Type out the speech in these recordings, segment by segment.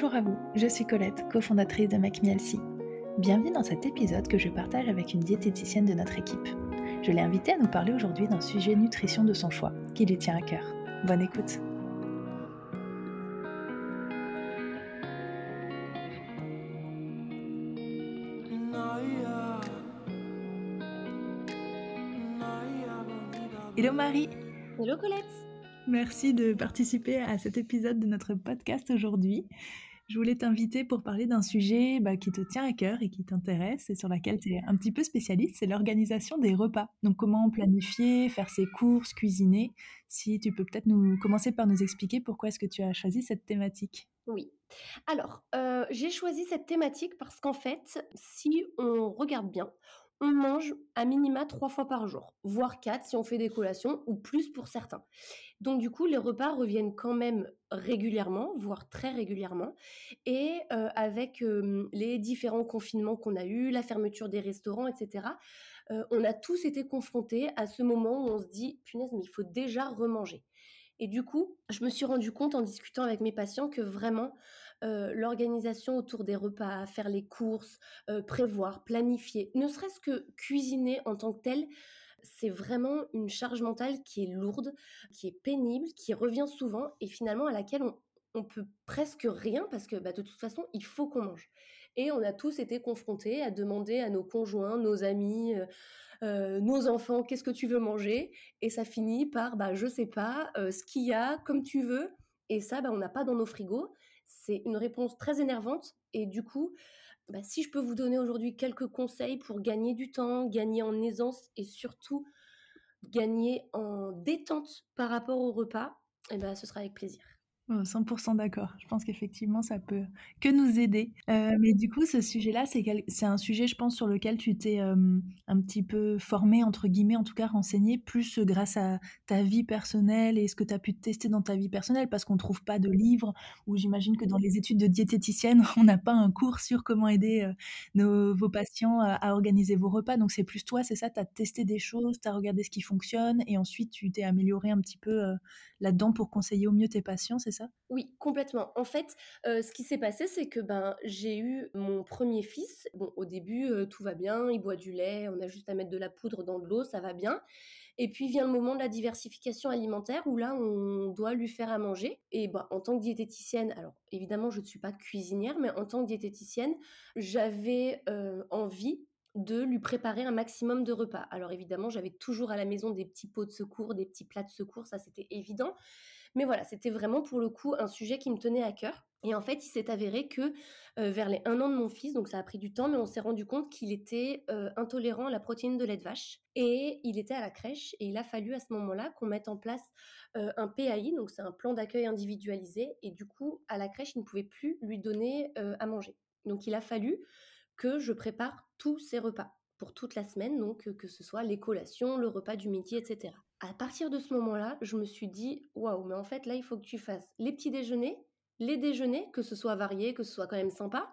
Bonjour à vous, je suis Colette, cofondatrice de MacMielsi. Bienvenue dans cet épisode que je partage avec une diététicienne de notre équipe. Je l'ai invitée à nous parler aujourd'hui d'un sujet nutrition de son choix, qui lui tient à cœur. Bonne écoute Hello Marie Hello Colette Merci de participer à cet épisode de notre podcast aujourd'hui. Je voulais t'inviter pour parler d'un sujet bah, qui te tient à cœur et qui t'intéresse et sur laquelle tu es un petit peu spécialiste, c'est l'organisation des repas. Donc comment planifier, faire ses courses, cuisiner? Si tu peux peut-être nous commencer par nous expliquer pourquoi est-ce que tu as choisi cette thématique? Oui. Alors, euh, j'ai choisi cette thématique parce qu'en fait, si on regarde bien, on mange à minima trois fois par jour, voire quatre si on fait des collations, ou plus pour certains. Donc du coup, les repas reviennent quand même régulièrement, voire très régulièrement. Et euh, avec les différents confinements qu'on a eus, la fermeture des restaurants, etc., euh, on a tous été confrontés à ce moment où on se dit, punaise, mais il faut déjà remanger. Et du coup, je me suis rendu compte en discutant avec mes patients que vraiment, euh, l'organisation autour des repas, faire les courses, euh, prévoir, planifier, ne serait-ce que cuisiner en tant que tel, c'est vraiment une charge mentale qui est lourde, qui est pénible, qui revient souvent et finalement à laquelle on, on peut presque rien parce que bah, de toute façon, il faut qu'on mange. Et on a tous été confrontés à demander à nos conjoints, nos amis, euh, nos enfants, qu'est-ce que tu veux manger? Et ça finit par, bah, je sais pas, ce qu'il y a, comme tu veux. Et ça, bah, on n'a pas dans nos frigos. C'est une réponse très énervante. Et du coup, bah, si je peux vous donner aujourd'hui quelques conseils pour gagner du temps, gagner en aisance et surtout gagner en détente par rapport au repas, eh ben, ce sera avec plaisir. 100% d'accord. Je pense qu'effectivement, ça peut que nous aider. Euh, mais du coup, ce sujet-là, c'est c'est un sujet, je pense, sur lequel tu t'es un petit peu formé, entre guillemets, en tout cas renseigné, plus grâce à ta vie personnelle et ce que tu as pu tester dans ta vie personnelle, parce qu'on ne trouve pas de livres, ou j'imagine que dans les études de diététicienne, on n'a pas un cours sur comment aider nos, vos patients à, organiser vos repas. Donc c'est plus toi, c'est ça, tu as testé des choses, tu as regardé ce qui fonctionne, et ensuite tu t'es amélioré un petit peu là-dedans pour conseiller au mieux tes patients, Oui, complètement. En fait, ce qui s'est passé, c'est que ben, j'ai eu mon premier fils. Bon, au début, tout va bien, il boit du lait, on a juste à mettre de la poudre dans de l'eau, ça va bien. Et puis vient le moment de la diversification alimentaire où là, on doit lui faire à manger. Et ben, en tant que diététicienne, alors évidemment, je ne suis pas cuisinière, mais en tant que diététicienne, j'avais envie de lui préparer un maximum de repas. Alors évidemment, j'avais toujours à la maison des petits pots de secours, des petits plats de secours, ça c'était évident. Mais voilà, c'était vraiment pour le coup un sujet qui me tenait à cœur. Et en fait, il s'est avéré que euh, vers les un an de mon fils, donc ça a pris du temps, mais on s'est rendu compte qu'il était euh, intolérant à la protéine de lait de vache. Et il était à la crèche et il a fallu à ce moment-là qu'on mette en place euh, un PAI, donc c'est un plan d'accueil individualisé. Et du coup, à la crèche, il ne pouvait plus lui donner à manger. Donc il a fallu que je prépare tous ces repas pour toute la semaine, donc que ce soit les collations, le repas du midi, etc. À partir de ce moment-là, je me suis dit, waouh, mais en fait là, il faut que tu fasses les petits déjeuners, les déjeuners, que ce soit varié, que ce soit quand même sympa,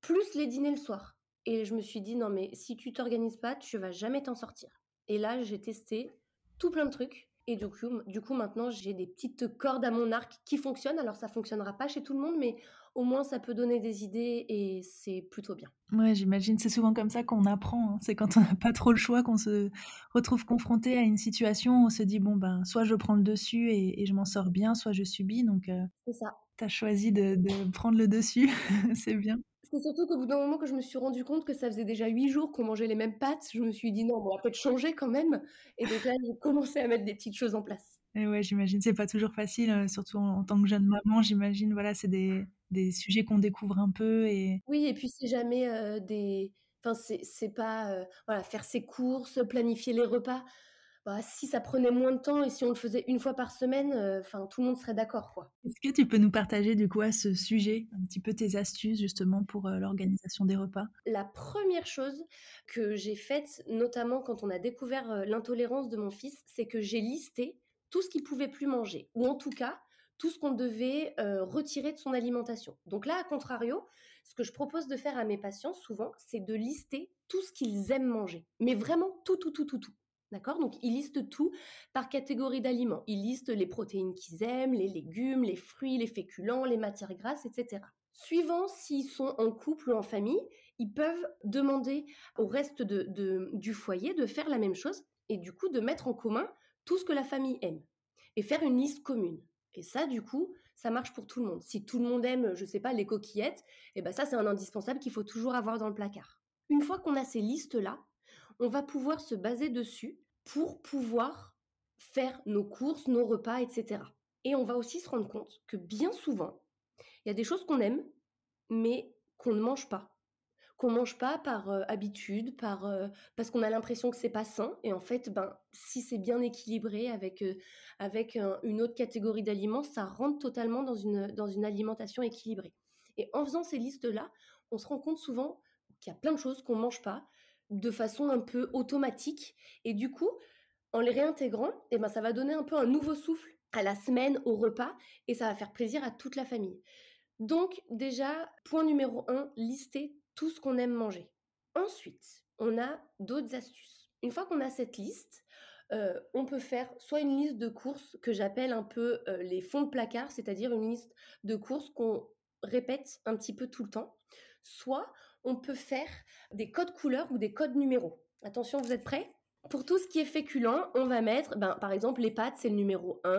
plus les dîners le soir. Et je me suis dit, non mais si tu t'organises pas, tu vas jamais t'en sortir. Et là, j'ai testé tout plein de trucs. Et du coup, du coup maintenant, j'ai des petites cordes à mon arc qui fonctionnent. Alors, ça fonctionnera pas chez tout le monde, mais au moins ça peut donner des idées et c'est plutôt bien. Ouais, j'imagine. C'est souvent comme ça qu'on apprend. Hein. C'est quand on n'a pas trop le choix qu'on se retrouve confronté à une situation où on se dit bon ben soit je prends le dessus et, je m'en sors bien, soit je subis. Donc euh, c'est ça. Tu as choisi de, prendre le dessus, c'est bien. C'est surtout qu'au bout d'un moment que je me suis rendu compte que ça faisait déjà huit jours qu'on mangeait les mêmes pâtes, je me suis dit non, on va peut-être changer quand même. Et donc là, j'ai commencé à mettre des petites choses en place. Et ouais, j'imagine, c'est pas toujours facile, euh, surtout en, tant que jeune maman, j'imagine, voilà, c'est des, des sujets qu'on découvre un peu et oui et puis c'est jamais des enfin c'est pas voilà faire ses courses planifier les repas bah, si ça prenait moins de temps et si on le faisait une fois par semaine enfin tout le monde serait d'accord quoi. Est-ce que tu peux nous partager du coup à ce sujet un petit peu tes astuces justement pour l'organisation des repas? La première chose que j'ai faite notamment quand on a découvert l'intolérance de mon fils c'est que j'ai listé tout ce qu'il pouvait plus manger. Ou en tout cas tout ce qu'on devait euh, retirer de son alimentation. Donc là, à contrario, ce que je propose de faire à mes patients souvent, c'est de lister tout ce qu'ils aiment manger. Mais vraiment tout, tout, tout, tout, tout. D'accord? Donc, ils listent tout par catégorie d'aliments. Ils listent les protéines qu'ils aiment, les légumes, les fruits, les féculents, les matières grasses, etc. Suivant s'ils sont en couple ou en famille, ils peuvent demander au reste du foyer de faire la même chose et du coup de mettre en commun tout ce que la famille aime et faire une liste commune. Et ça, du coup, ça marche pour tout le monde. Si tout le monde aime, je sais pas, les coquillettes, et eh ben ça, c'est un indispensable qu'il faut toujours avoir dans le placard. Une fois qu'on a ces listes-là, on va pouvoir se baser dessus pour pouvoir faire nos courses, nos repas, etc. Et on va aussi se rendre compte que bien souvent, il y a des choses qu'on aime, mais qu'on ne mange pas. Qu'on mange pas par euh, habitude, par euh, parce qu'on a l'impression que c'est pas sain. Et en fait, ben si c'est bien équilibré avec euh, avec une autre catégorie d'aliments, ça rentre totalement dans une dans une alimentation équilibrée. Et en faisant ces listes là, on se rend compte souvent qu'il y a plein de choses qu'on mange pas, de façon un peu automatique. Et du coup, en les réintégrant, eh ben, ça va donner un peu un nouveau souffle à la semaine, au repas, et ça va faire plaisir à toute la famille. Donc déjà, point numéro un, lister tout ce qu'on aime manger. Ensuite, on a d'autres astuces. Une fois qu'on a cette liste, euh, on peut faire soit une liste de courses que j'appelle un peu euh, les fonds de placard, c'est-à-dire une liste de courses qu'on répète un petit peu tout le temps, soit on peut faire des codes couleurs ou des codes numéros. Attention, vous êtes prêts? Pour tout ce qui est féculent, on va mettre, ben, par exemple, les pâtes, c'est le numéro 1,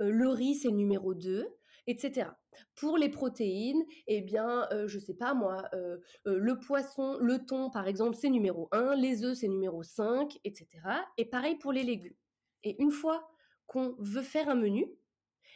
euh, le riz, c'est le numéro 2, etc. Pour les protéines, eh bien, euh, je sais pas moi, euh, le poisson, le thon, par exemple, c'est numéro 1, les œufs, c'est numéro 5, etc. Et pareil pour les légumes. Et une fois qu'on veut faire un menu,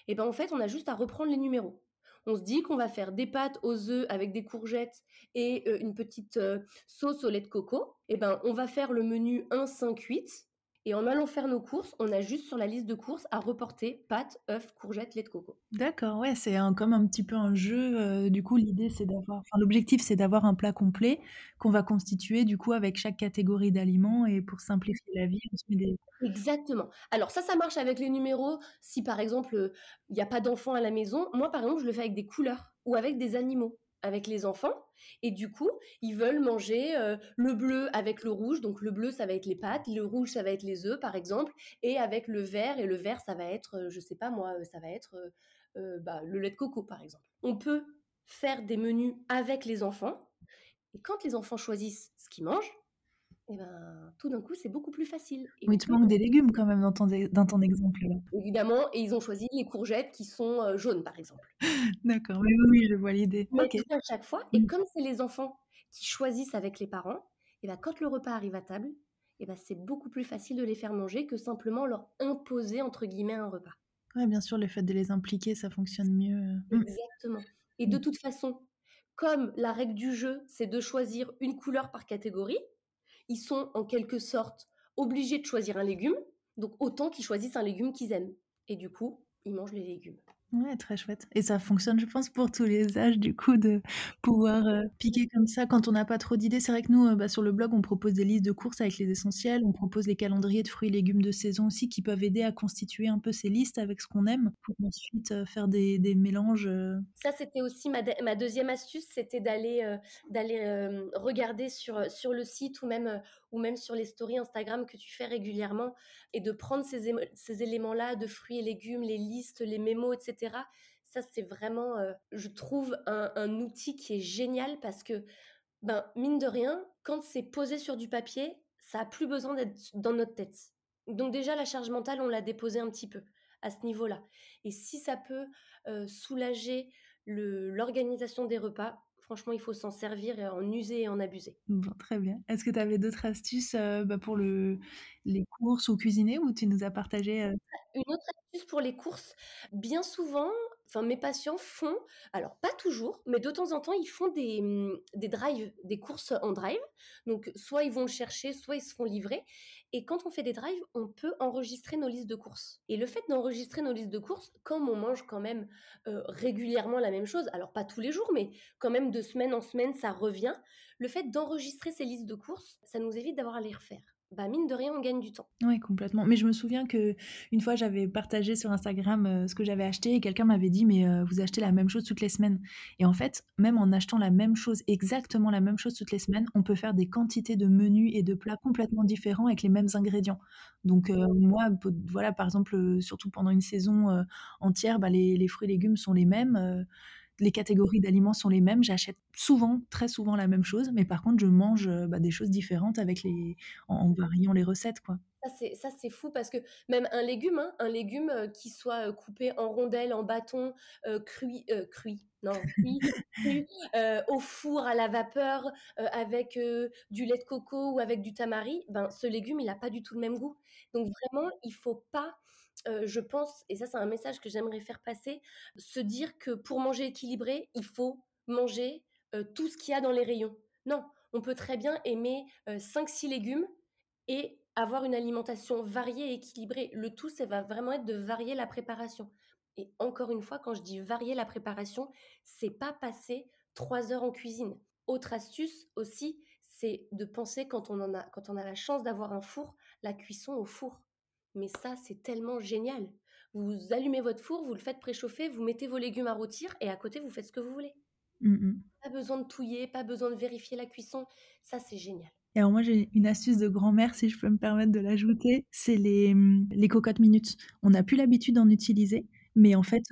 eh ben, en fait, on a juste à reprendre les numéros on se dit qu'on va faire des pâtes aux œufs avec des courgettes et euh, une petite euh, sauce au lait de coco, eh ben on va faire le menu 1 5 8 et en allant faire nos courses, on a juste sur la liste de courses à reporter pâtes, œufs, courgettes, lait de coco. D'accord, ouais, c'est comme un petit peu un jeu. Euh, du coup, l'idée, c'est d'avoir, enfin, l'objectif, c'est d'avoir un plat complet qu'on va constituer du coup avec chaque catégorie d'aliments et pour simplifier la vie, on se met des... Exactement. Alors ça, ça marche avec les numéros. Si par exemple, il n'y a pas d'enfants à la maison, moi par exemple, je le fais avec des couleurs ou avec des animaux avec les enfants et du coup ils veulent manger euh, le bleu avec le rouge. Donc le bleu ça va être les pâtes le rouge ça va être les œufs par exemple. Et avec le vert et le vert ça va être euh, je sais pas moi euh, ça va être bah, le lait de coco par exemple. On peut faire des menus avec les enfants. Et quand les enfants choisissent ce qu'ils mangent et eh ben, tout d'un coup, c'est beaucoup plus facile. Et oui, tu manques des légumes quand même dans ton, dans ton exemple. Évidemment, et ils ont choisi les courgettes qui sont euh, jaunes, par exemple. D'accord, oui, oui, je vois l'idée. Okay. à chaque fois. Et mmh. comme c'est les enfants qui choisissent avec les parents, et ben, quand le repas arrive à table, et ben, c'est beaucoup plus facile de les faire manger que simplement leur imposer, entre guillemets, un repas. Oui, bien sûr, le fait de les impliquer, ça fonctionne mieux. Euh. Mmh. Exactement. Et de mmh. toute façon, comme la règle du jeu, c'est de choisir une couleur par catégorie, ils sont en quelque sorte obligés de choisir un légume, donc autant qu'ils choisissent un légume qu'ils aiment. Et du coup, ils mangent les légumes. Ouais, très chouette. Et ça fonctionne, je pense, pour tous les âges, du coup, de pouvoir euh, piquer comme ça quand on n'a pas trop d'idées. C'est vrai que nous, euh, bah, sur le blog, on propose des listes de courses avec les essentiels. On propose les calendriers de fruits et légumes de saison aussi qui peuvent aider à constituer un peu ces listes avec ce qu'on aime pour ensuite euh, faire des, des mélanges. Ça, c'était aussi ma, ma, deuxième astuce, c'était d'aller regarder sur, sur le site ou même, ou même sur les stories Instagram que tu fais régulièrement et de prendre ces, ces éléments-là de fruits et légumes, les listes, les mémos, etc ça, c'est vraiment, euh, je trouve, un, outil qui est génial parce que, ben, mine de rien, quand c'est posé sur du papier, ça a plus besoin d'être dans notre tête. Donc déjà, la charge mentale, on l'a déposée un petit peu à ce niveau-là. Et si ça peut euh, soulager l'organisation des repas, franchement, il faut s'en servir et en user et en abuser. Bon, très bien. Est-ce que tu avais d'autres astuces euh, bah, pour le, les courses ou cuisiner ou tu nous as partagé Une autre astuce pour les courses, bien souvent, enfin mes patients font, alors pas toujours, mais de temps en temps, ils font des, mmh, des drives, des courses en drive. Donc soit ils vont le chercher, soit ils se font livrer. Et quand on fait des drives, on peut enregistrer nos listes de courses. Et le fait d'enregistrer nos listes de courses, comme on mange quand même régulièrement la même chose, alors pas tous les jours, mais quand même de semaine en semaine, ça revient, le fait d'enregistrer ces listes de courses, ça nous évite d'avoir à les refaire. Bah, mine de rien, on gagne du temps. Ouais, complètement. Mais je me souviens qu'une fois, j'avais partagé sur Instagram, heu, ce que j'avais acheté et quelqu'un m'avait dit: «Mais, heu, vous achetez la même chose toutes les semaines» et en fait, même en achetant la même chose, exactement la même chose toutes les semaines, on peut faire des quantités de menus et de plats complètement différents avec les mêmes ingrédients. Donc, heu, moi, voilà, par exemple, surtout pendant une saison, entière, bah, les fruits et légumes sont les mêmes, les catégories d'aliments sont les mêmes. J'achète souvent, très souvent la même chose, mais par contre, je mange, heu, bah, des choses différentes avec les en en variant les recettes, quoi. Ça c'est fou parce que même un légume, hein, un légume, heu, qui soit, heu, coupé en rondelles, en bâtons, heu, cuit, heu, cuit, non, au four, à la vapeur, avec, du lait de coco ou avec du tamari, ben, ce légume, il a pas du tout le même goût. Donc vraiment, il faut pas, heu, je pense et ça c'est un message que j'aimerais faire passer, se dire que pour manger équilibré, il faut manger, heu, tout ce qu'il y a dans les rayons. Non, on peut très bien aimer, heu, 5-6 légumes et avoir une alimentation variée et équilibrée. Le tout, ça va vraiment être de varier la préparation. Et encore une fois, quand je dis varier la préparation, c'est pas passer 3 heures en cuisine. Autre astuce aussi, c'est de penser quand on a quand on a la chance d'avoir un four, la cuisson au four. Mais ça, c'est tellement génial. Vous allumez votre four, vous le faites préchauffer, vous mettez vos légumes à rôtir et à côté, vous faites ce que vous voulez. Mmh mh. Pas besoin de touiller, pas besoin de vérifier la cuisson. Ça, c'est génial. Et alors moi, j'ai une astuce de grand-mère, si je peux me permettre de l'ajouter, c'est les, mmh, les cocottes minutes. On n'a plus l'habitude d'en utiliser, mais en fait,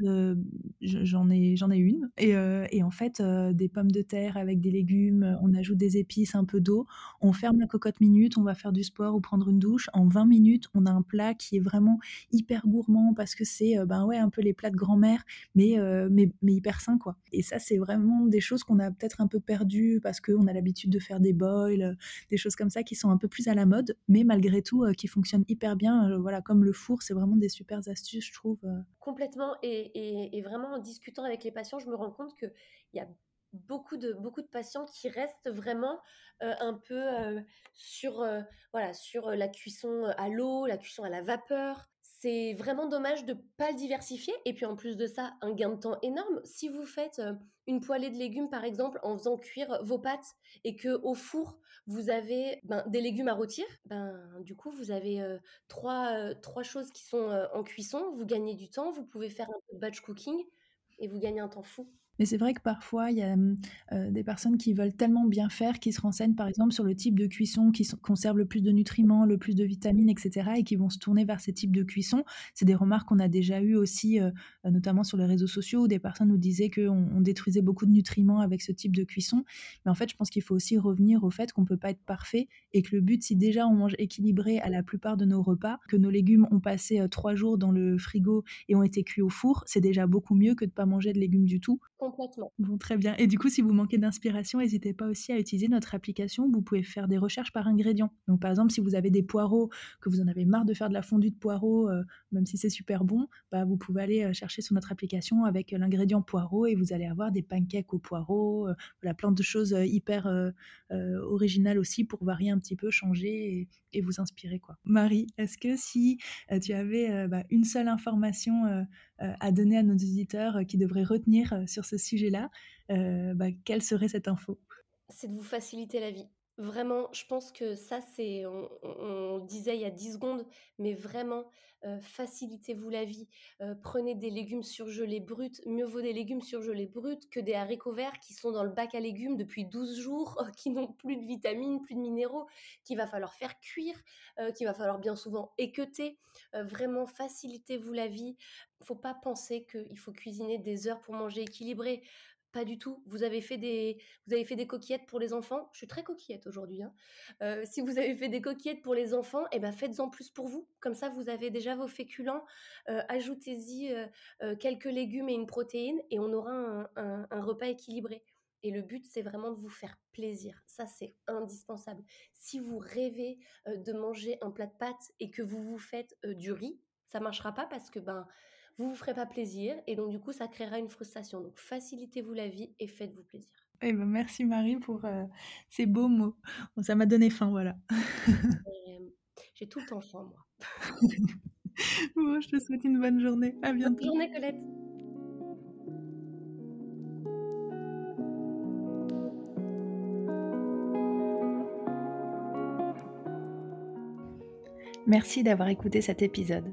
je j'en ai ai une et heu et en fait, heu, des pommes de terre avec des légumes, on ajoute des épices, un peu d'eau, on ferme la cocotte minute, on va faire du sport ou prendre une douche. En 20 minutes, on a un plat qui est vraiment hyper gourmand parce que c'est, ben, ouais, un peu les plats de grand-mère, mais mais mais hyper sain, quoi. Et ça, c'est vraiment des choses qu'on a peut-être un peu perdues parce qu'on a l'habitude de faire des boils, des choses comme ça qui sont un peu plus à la mode, mais malgré tout, qui fonctionnent hyper bien, voilà, comme le four, c'est vraiment des supers astuces, je trouve. Et vraiment en discutant avec les patients, je me rends compte qu'il y a beaucoup de patients qui restent vraiment, heu, un peu, heu, sur, heu, la cuisson, à l'eau, la cuisson à la vapeur. C'est vraiment dommage de pas le diversifier et puis en plus de ça, un gain de temps énorme. Si vous faites, heu, une poêlée de légumes par exemple en faisant cuire vos pâtes et qu'au four vous avez, ben, des légumes à rôtir, ben, du coup vous avez, heu, 3, heu, 3 choses qui sont, en cuisson, vous gagnez du temps, vous pouvez faire un peu batch cooking et vous gagnez un temps fou. Mais c'est vrai que parfois, il y a, mmh, heu, des personnes qui veulent tellement bien faire, qui se renseignent par exemple sur le type de cuisson qui conserve le plus de nutriments, le plus de vitamines et cetera et qui vont se tourner vers ces types de cuisson. C'est des remarques qu'on a déjà eues aussi, heu, notamment sur les réseaux sociaux où des personnes nous disaient qu'on on détruisait beaucoup de nutriments avec ce type de cuisson. Mais en fait, je pense qu'il faut aussi revenir au fait qu'on peut pas être parfait et que le but, si déjà on mange équilibré à la plupart de nos repas, que nos légumes ont passé, heu, 3 jours dans le frigo et ont été cuits au four, c'est déjà beaucoup mieux que de pas manger de légumes du tout. Bon, très bien. Et du coup, si vous manquez d'inspiration, n'hésitez pas aussi à utiliser notre application. Vous pouvez faire des recherches par ingrédients. Donc, par exemple, si vous avez des poireaux, que vous en avez marre de faire de la fondue de poireaux, euh, même si c'est super bon, bah, vous pouvez aller euh, chercher sur notre application avec euh, l'ingrédient poireau et vous allez avoir des pancakes au poireau, euh, voilà, plein de choses hyper originales aussi pour varier un petit peu, changer et, vous inspirer. Quoi. Marie, est-ce que si tu avais bah, une seule information à donner à nos auditeurs euh, qui devraient retenir euh, sur ce sujet-là, euh, bah, quelle serait cette info? C'est de vous faciliter la vie. Vraiment, je pense que ça, c'est, on, disait il y a 10 secondes, mais vraiment, euh, facilitez-vous la vie. Euh, prenez des légumes surgelés bruts. Mieux vaut des légumes surgelés bruts que des haricots verts qui sont dans le bac à légumes depuis 12 jours, qui n'ont plus de vitamines, plus de minéraux, qu'il va falloir faire cuire, euh, qu'il va falloir bien souvent équeuter. Vraiment, facilitez-vous la vie. Faut pas penser qu'il faut cuisiner des heures pour manger équilibré. Pas du tout. Vous avez fait des, vous avez fait des coquillettes pour les enfants. Je suis très coquillette aujourd'hui. hein. Euh, si vous avez fait des coquillettes pour les enfants, eh ben faites-en plus pour vous. Comme ça, vous avez déjà vos féculents. Euh, Ajoutez-y euh, quelques légumes et une protéine, et on aura un, repas équilibré. Et le but, c'est vraiment de vous faire plaisir. Ça, c'est indispensable. Si vous rêvez de manger un plat de pâtes et que vous vous faites du riz, ça marchera pas parce que ben vous vous ferez pas plaisir et donc du coup ça créera une frustration. Donc facilitez-vous la vie et faites-vous plaisir. Eh ben, Merci Marie pour euh, ces beaux mots. Bon, ça m'a donné faim, voilà. Euh, J'ai tout le temps faim moi. Bon, je te souhaite une bonne journée. À Bonne bientôt. journée Colette. Merci d'avoir écouté cet épisode.